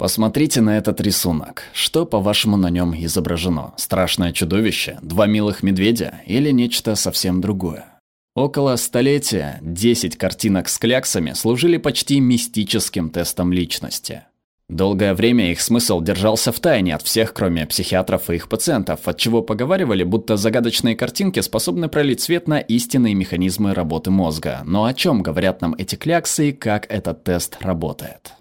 Посмотрите на этот рисунок. Что, по-вашему, на нем изображено? Страшное чудовище? Два милых медведя? Или нечто совсем другое? Около столетия 10 картинок с кляксами служили почти мистическим тестом личности. Долгое время их смысл держался в тайне от всех, кроме психиатров и их пациентов, от чего поговаривали, будто загадочные картинки способны пролить свет на истинные механизмы работы мозга. Но о чем говорят нам эти кляксы и как этот тест работает?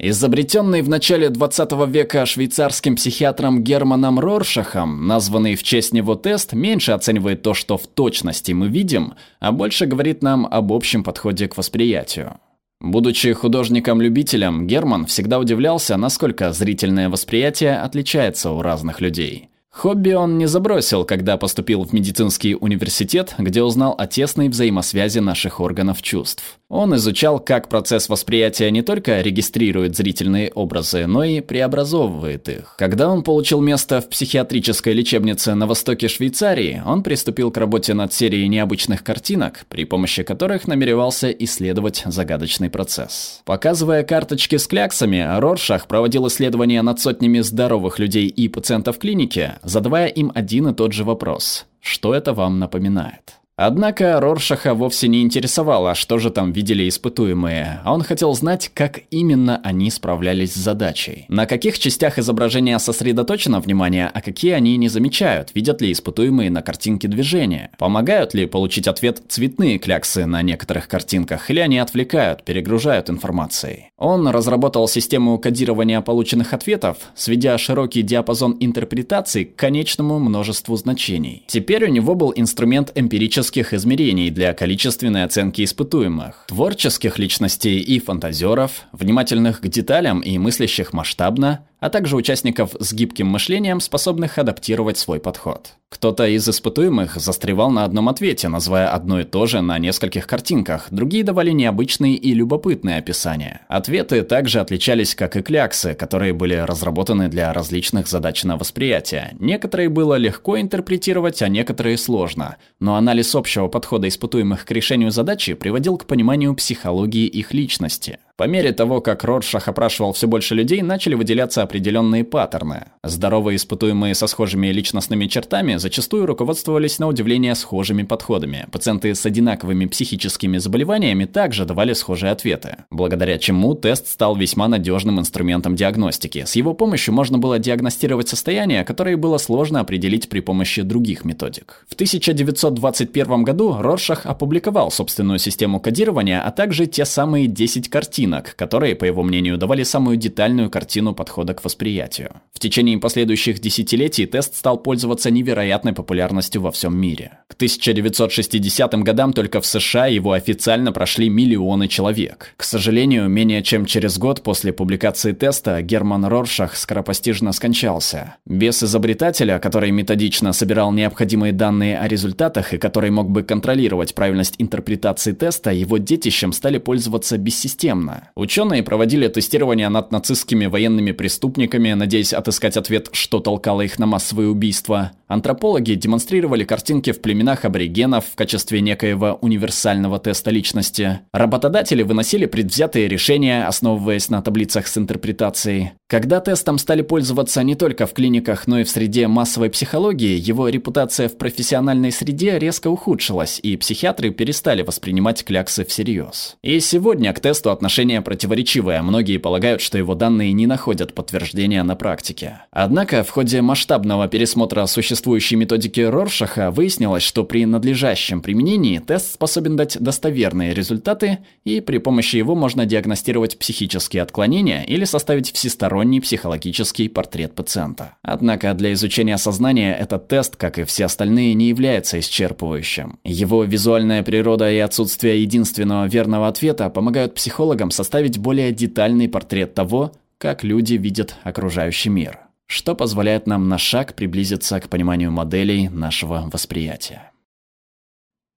Изобретенный в начале 20 века швейцарским психиатром Германом Роршахом, названный в честь него тест, меньше оценивает то, что в точности мы видим, а больше говорит нам об общем подходе к восприятию. Будучи художником-любителем, Герман всегда удивлялся, насколько зрительное восприятие отличается у разных людей. Хобби он не забросил, когда поступил в медицинский университет, где узнал о тесной взаимосвязи наших органов чувств. Он изучал, как процесс восприятия не только регистрирует зрительные образы, но и преобразовывает их. Когда он получил место в психиатрической лечебнице на востоке Швейцарии, он приступил к работе над серией необычных картинок, при помощи которых намеревался исследовать загадочный процесс. Показывая карточки с кляксами, Роршах проводил исследования над сотнями здоровых людей и пациентов клиники, задавая им один и тот же вопрос. Что это вам напоминает? Однако Роршаха вовсе не интересовало, что же там видели испытуемые, а он хотел знать, как именно они справлялись с задачей. На каких частях изображения сосредоточено внимание, а какие они не замечают, видят ли испытуемые на картинке движения, помогают ли получить ответ цветные кляксы на некоторых картинках, или они отвлекают, перегружают информацией. Он разработал систему кодирования полученных ответов, сведя широкий диапазон интерпретаций к конечному множеству значений. Теперь у него был инструмент эмпирического творческих измерений для количественной оценки испытуемых, творческих личностей и фантазеров, внимательных к деталям и мыслящих масштабно, а также участников с гибким мышлением, способных адаптировать свой подход. Кто-то из испытуемых застревал на одном ответе, называя одно и то же на нескольких картинках, другие давали необычные и любопытные описания. Ответы также отличались, как и кляксы, которые были разработаны для различных задач на восприятие. Некоторые было легко интерпретировать, а некоторые сложно. Но анализ общего подхода испытуемых к решению задачи приводил к пониманию психологии их личности. По мере того, как Роршах опрашивал все больше людей, начали выделяться определенные паттерны. Здоровые испытуемые со схожими личностными чертами зачастую руководствовались на удивление схожими подходами. Пациенты с одинаковыми психическими заболеваниями также давали схожие ответы, благодаря чему тест стал весьма надежным инструментом диагностики. С его помощью можно было диагностировать состояния, которые было сложно определить при помощи других методик. В 1921 году Роршах опубликовал собственную систему кодирования, а также те самые 10 картин, картинок, которые, по его мнению, давали самую детальную картину подхода к восприятию. В течение последующих десятилетий тест стал пользоваться невероятной популярностью во всем мире. К 1960 годам только в США его официально прошли миллионы человек. К сожалению, менее чем через год после публикации теста Герман Роршах скоропостижно скончался. Без изобретателя, который методично собирал необходимые данные о результатах и который мог бы контролировать правильность интерпретации теста, его детищем стали пользоваться бессистемно, Сталина. Ученые проводили тестирование над нацистскими военными преступниками, надеясь отыскать ответ, что толкало их на массовые убийства. Антропологи демонстрировали картинки в племенах аборигенов в качестве некоего универсального теста личности. Работодатели выносили предвзятые решения, основываясь на таблицах с интерпретацией. Когда тестом стали пользоваться не только в клиниках, но и в среде массовой психологии, его репутация в профессиональной среде резко ухудшилась, и психиатры перестали воспринимать кляксы всерьез. И сегодня к тесту отношение противоречивое, многие полагают, что его данные не находят подтверждения на практике. Однако в ходе масштабного пересмотра существующей методики Роршаха выяснилось, что при надлежащем применении тест способен дать достоверные результаты, и при помощи его можно диагностировать психические отклонения или составить всесторонний всесторонний психологический портрет пациента. Однако для изучения сознания этот тест, как и все остальные, не является исчерпывающим. Его визуальная природа и отсутствие единственного верного ответа помогают психологам составить более детальный портрет того, как люди видят окружающий мир, что позволяет нам на шаг приблизиться к пониманию моделей нашего восприятия.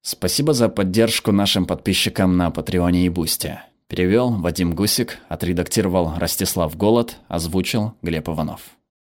Спасибо за поддержку нашим подписчикам на Патреоне и Бусте. Перевел Вадим Гусик, отредактировал Ростислав Голод, озвучил Глеб Иванов.